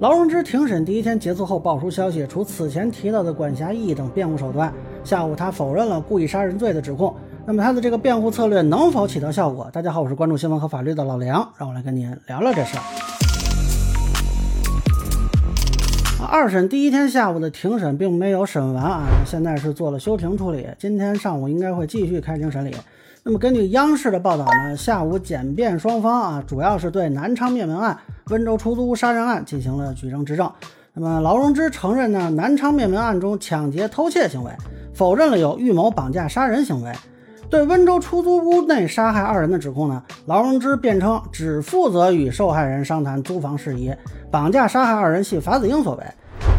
劳荣枝庭审第一天结束后爆出消息，除此前提到的管辖意义等辩护手段，下午他否认了故意杀人罪的指控。那么他的这个辩护策略能否起到效果？大家好，我是关注新闻和法律的老梁，让我来跟您聊聊这事儿。二审第一天下午的庭审并没有审完啊，现在是做了休庭处理，今天上午应该会继续开庭审理。那么根据央视的报道呢，下午检辩双方啊，主要是对南昌灭门案、温州出租屋杀人案进行了举证质证。那么劳荣枝承认呢，南昌灭门案中抢劫偷窃行为，否认了有预谋绑架杀人行为。对温州出租屋内杀害二人的指控呢，劳荣枝辩称只负责与受害人商谈租房事宜，绑架杀害二人系法子英所为。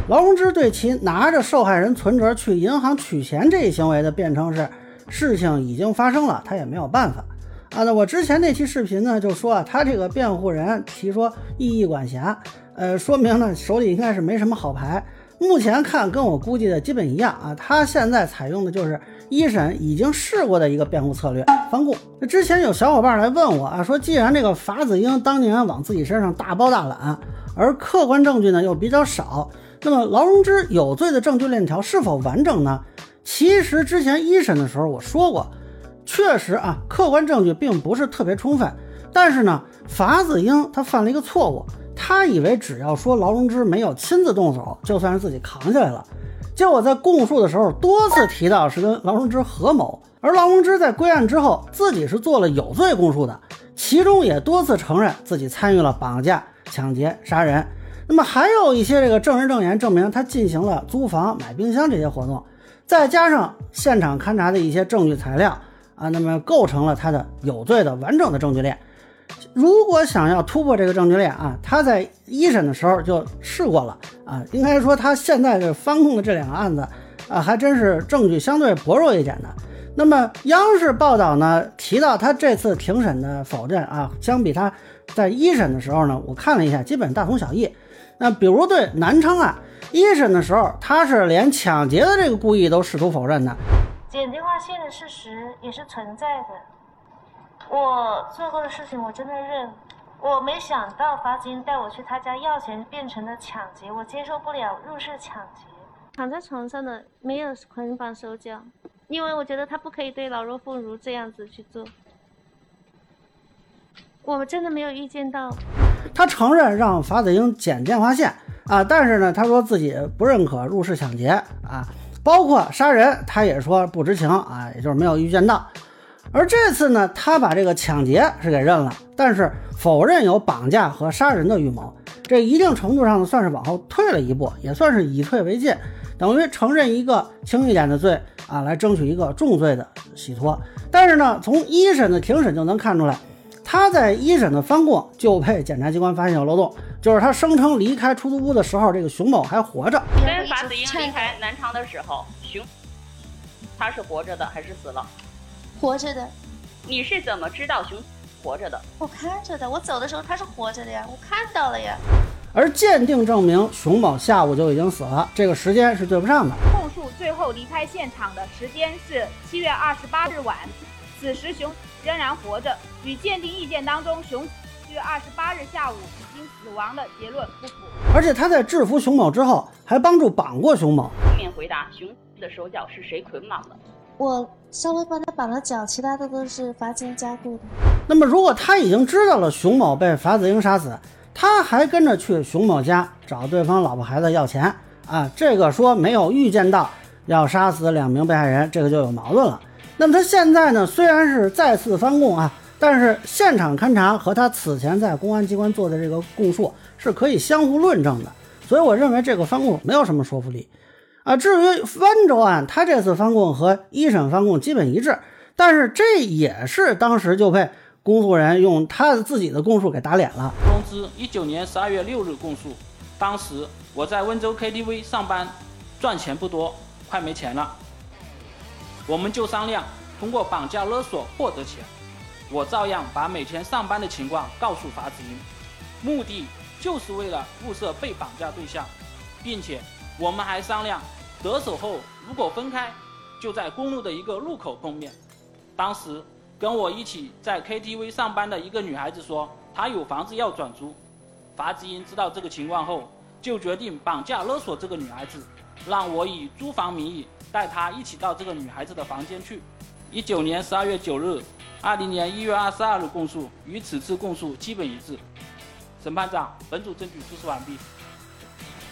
劳荣枝对其拿着受害人存折去银行取钱这一行为的辩称是，事情已经发生了，他也没有办法啊。那我之前那期视频呢，就说啊，他这个辩护人提说异议管辖，呃，说明呢手里应该是没什么好牌。目前看跟我估计的基本一样啊，他现在采用的就是一审已经试过的一个辩护策略——翻供。那之前有小伙伴来问我啊，说既然这个法子英当年往自己身上大包大揽，而客观证据呢又比较少。那么劳荣枝有罪的证据链条是否完整呢？其实之前一审的时候我说过，确实啊，客观证据并不是特别充分。但是呢，法子英他犯了一个错误，他以为只要说劳荣枝没有亲自动手，就算是自己扛下来了。结果在供述的时候多次提到是跟劳荣枝合谋，而劳荣枝在归案之后自己是做了有罪供述的，其中也多次承认自己参与了绑架、抢劫、杀人。那么还有一些这个证人证言证明他进行了租房、买冰箱这些活动，再加上现场勘查的一些证据材料啊，那么构成了他的有罪的完整的证据链。如果想要突破这个证据链啊，他在一审的时候就试过了啊，应该说他现在这翻供的这两个案子啊，还真是证据相对薄弱一点的。那么央视报道呢提到他这次庭审的否认啊，相比他在一审的时候呢，我看了一下，基本大同小异。那比如对南昌案一审的时候，他是连抢劫的这个故意都试图否认的。剪电话线的事实也是存在的。我做过的事情我真的认。我没想到法子英带我去他家要钱变成了抢劫，我接受不了入室抢劫。躺在床上的没有捆绑手脚，因为我觉得他不可以对老弱妇孺这样子去做。我们真的没有预见到。他承认让法子英剪电话线啊，但是呢，他说自己不认可入室抢劫啊，包括杀人，他也说不知情啊，也就是没有预见到。而这次呢，他把这个抢劫是给认了，但是否认有绑架和杀人的预谋，这一定程度上呢，算是往后退了一步，也算是以退为进，等于承认一个轻一点的罪啊，来争取一个重罪的洗脱。但是呢，从一审的庭审就能看出来。他在一审的翻供就被检察机关发现有漏洞，就是他声称离开出租屋的时候，这个熊某还活着。跟法子英离开南昌的时候，熊他是活着的还是死了？活着的。你是怎么知道熊活着的？我看着的，我走的时候他是活着的呀，我看到了呀。而鉴定证明熊某下午就已经死了，这个时间是对不上的。控诉最后离开现场的时间是七月二十八日晚，此时熊。仍然活着，与鉴定意见当中熊七月二十八日下午已经死亡的结论不符。而且他在制服熊某之后，还帮助绑过熊某。正面回答：熊的手脚是谁捆绑的？我稍微帮他绑了脚，其他的都是法子英加固的。那么，如果他已经知道了熊某被法子英杀死，他还跟着去熊某家找对方老婆孩子要钱啊？这个说没有预见到要杀死两名被害人，这个就有矛盾了。那么他现在呢，虽然是再次翻供啊，但是现场勘查和他此前在公安机关做的这个供述是可以相互论证的，所以我认为这个翻供没有什么说服力啊。至于温州案，他这次翻供和一审翻供基本一致，但是这也是当时就被公诉人用他自己的供述给打脸了。通知一九年十二月六日供述，当时我在温州 KTV 上班，赚钱不多，快没钱了。我们就商量通过绑架勒索获得钱，我照样把每天上班的情况告诉法子英，目的就是为了物色被绑架对象，并且我们还商量得手后如果分开，就在公路的一个路口碰面。当时跟我一起在 KTV 上班的一个女孩子说，她有房子要转租。法子英知道这个情况后，就决定绑架勒索这个女孩子，让我以租房名义带她一起到这个女孩子的房间去。一九年十二月九日，二零年一月二十二日供述与此次供述基本一致。审判长，本组证据出示完毕。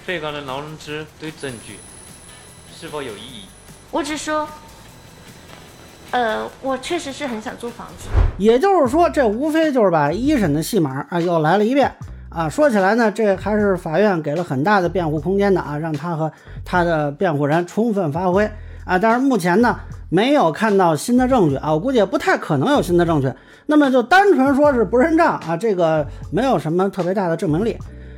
被告人劳荣枝对证据是否有异议？我只说，呃，我确实是很想租房子。也就是说，这无非就是把一审的戏码啊又来了一遍啊。说起来呢，这还是法院给了很大的辩护空间的啊，让他和他的辩护人充分发挥啊。但是目前呢，没有看到新的证据啊，我估计也不太可能有新的证据。那么就单纯说是不认账啊，这个没有什么特别大的证明力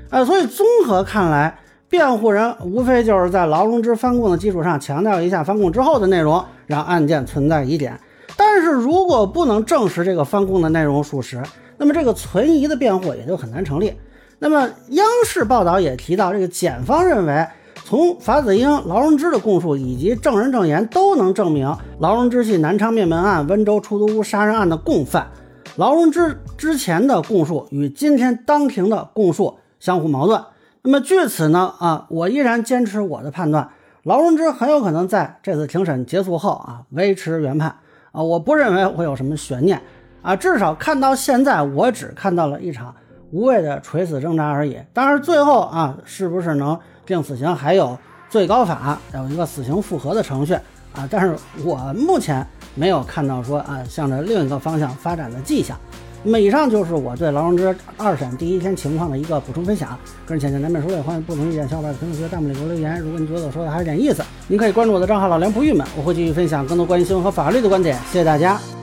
啊。所以综合看来，辩护人无非就是在劳荣枝翻供的基础上强调一下翻供之后的内容，让案件存在疑点。但是如果不能证实这个翻供的内容属实，那么这个存疑的辩护也就很难成立。那么央视报道也提到，这个检方认为，从法子英、劳荣枝的供述以及证人证言都能证明劳荣枝系南昌灭门案、温州出租屋杀人案的共犯。劳荣枝之前的供述与今天当庭的供述相互矛盾。那么据此呢，啊，我依然坚持我的判断，劳荣枝很有可能在这次庭审结束后啊维持原判啊，我不认为会有什么悬念啊，至少看到现在，我只看到了一场无谓的垂死挣扎而已。当然，最后啊，是不是能定死刑，还有最高法有一个死刑复核的程序啊，但是我目前没有看到说啊向着另一个方向发展的迹象。那么以上就是我对劳荣枝二审第一天情况的一个补充分享。个人浅见难免说错，欢迎不同意见小伙伴在评论区、弹幕里给我留言。如果你觉得我说的还有点意思，您可以关注我的账号老梁不郁闷，我会继续分享更多关于新闻和法律的观点。谢谢大家。